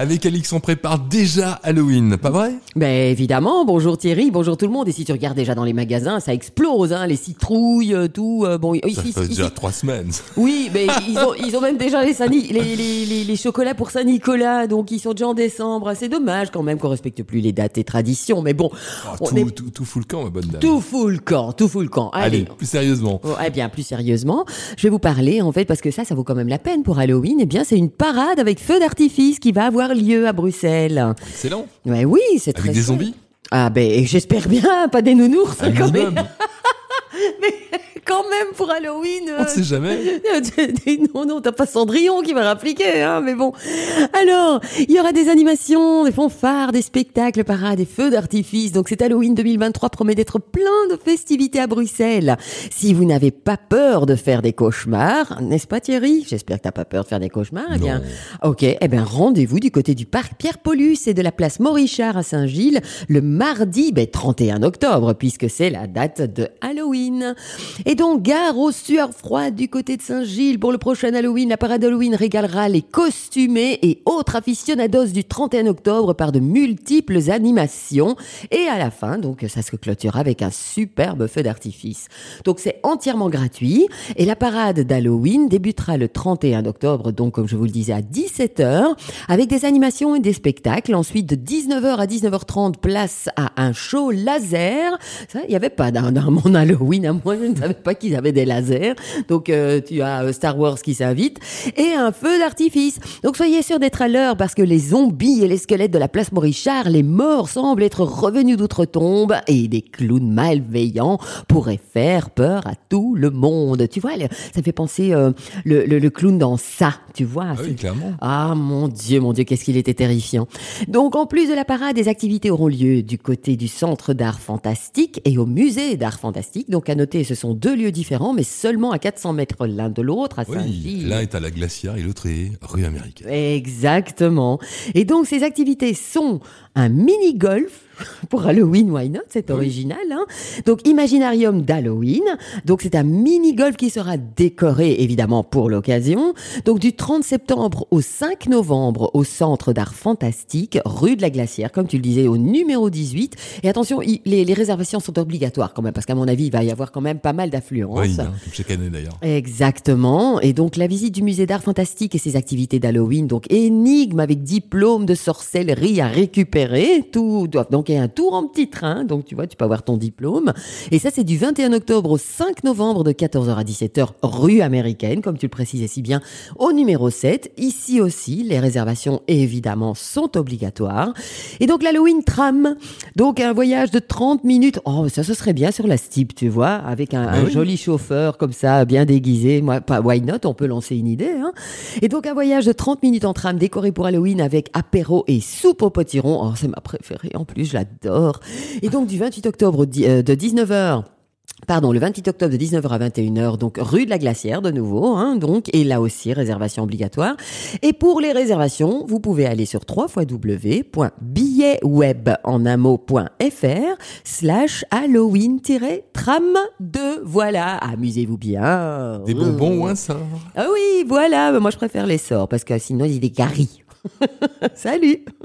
Avec Alix, on prépare déjà Halloween, pas vrai? Ben évidemment, bonjour Thierry, bonjour tout le monde. Et si tu regardes déjà dans les magasins, ça explose, hein, les citrouilles, euh, tout. euh, bon, Ça ici, fait ici- déjà trois semaines. oui, mais ils ont, ils ont même déjà les, Saint- les, les, les, les chocolats pour Saint-Nicolas, donc ils sont déjà en décembre. C'est dommage quand même qu'on respecte plus les dates et traditions, mais bon, Oh, on tout, est tout, tout fout le camp, ma bonne dame. tout fout le camp, tout fout le camp. Allez, Allez. plus sérieusement. Oh, eh bien, plus sérieusement, je vais vous parler, en fait, parce que ça, ça vaut quand même la peine pour Halloween. Eh bien, c'est une parade avec feu d'artifice qui va avoir lieu à Bruxelles. Excellent. Ouais, oui, c'est très Avec des chouette. zombies Ah ben, j'espère bien, pas des nounours Un quand même. Quand même pour Halloween. On euh, ne sait jamais. non, non, t'as pas Cendrillon qui va rappliquer, hein, mais bon. Alors, il y aura des animations, des fanfares, des spectacles, parades, des feux d'artifice. Donc, cet Halloween 2023 promet d'être plein de festivités à Bruxelles. Si vous n'avez pas peur de faire des cauchemars, n'est-ce pas Thierry? J'espère que t'as pas peur de faire des cauchemars. Eh bien, ok, eh bien, rendez-vous du côté du parc Pierre-Paulus et de la place Maurichard à Saint-Gilles le mardi ben, 31 octobre, puisque c'est la date de Halloween. Et donc, gare aux sueurs froides du côté de Saint-Gilles pour le prochain Halloween. La parade Halloween régalera les costumés et autres aficionados du 31 octobre par de multiples animations. Et à la fin, donc, ça se clôturera avec un superbe feu d'artifice. Donc, c'est entièrement gratuit. Et la parade d'Halloween débutera le 31 octobre, donc, comme je vous le disais, à 17h, avec des animations et des spectacles. Ensuite, de 19h à 19h30, place à un show laser. Ça, il n'y avait pas dans mon Halloween à moi, qu'ils avaient des lasers. Donc, euh, tu as euh, Star Wars qui s'invite et un feu d'artifice. Donc, soyez sûrs d'être à l'heure parce que les zombies et les squelettes de la place Maurichard, les morts semblent être revenus d'outre-tombe et des clowns malveillants pourraient faire peur à tout le monde. Tu vois, ça fait penser euh, le, le- le clown dans ça, tu vois. Ah oui, clairement. ah mon Dieu, mon Dieu, qu'est-ce qu'il était terrifiant. Donc en plus de la parade, des activités auront lieu du côté du Centre d'art fantastique et au musée d'art fantastique. Donc à noter, ce sont deux lieux différents, mais seulement à 400 mètres l'un de l'autre, à Oui, l'un est à la glacière et l'autre est rue américaine. Exactement. Et donc ces activités sont un mini-golf pour Halloween, why not? C'est original. Hein donc Imaginarium d'Halloween. Donc c'est un mini-golf qui sera décoré évidemment pour l'occasion. Donc du 30 septembre au 5 novembre au Centre d'art fantastique, rue de la Glacière, comme tu le disais, au numéro 18. Et attention, il- les, les réservations sont obligatoires quand même, parce qu'à mon avis, il va y avoir quand même pas mal d'affluence. Oui, hein, comme chaque année d'ailleurs. Exactement. Et donc, la visite du musée d'art fantastique et ses activités d'Halloween, donc énigme avec diplôme de sorcellerie à récupérer. Tout donc, il y a un tour en petit train. Donc, tu vois, tu peux avoir ton diplôme. Et ça, c'est du 21 octobre au 5 novembre de 14h à 17h, rue américaine, comme tu le précisais si bien, au numéro 7. Ici aussi, les réservations, évidemment, sont obligatoires. Et donc, l'Halloween tram. Donc, un voyage de 30 minutes. Oh, ça, ce serait bien sur la Steep, tu vois, avec un, un oui. joli chauffeur comme ça, bien déguisé. Moi, pas why not, on peut lancer une idée. Hein. Et donc un voyage de 30 minutes en tram décoré pour Halloween avec apéro et soupe au potiron. Oh, c'est ma préférée en plus, j'adore. Et donc du 28 octobre au di- euh, de 19h. Pardon, le 28 octobre de 19h à 21h, donc rue de la Glacière de nouveau, hein, donc, et là aussi, réservation obligatoire. Et pour les réservations, vous pouvez aller sur www.billetweb en un mot.fr slash Halloween-tram 2. Voilà, amusez-vous bien. Des bonbons ou un sort? Ah oui, voilà, moi je préfère les sorts parce que sinon il est gari. Salut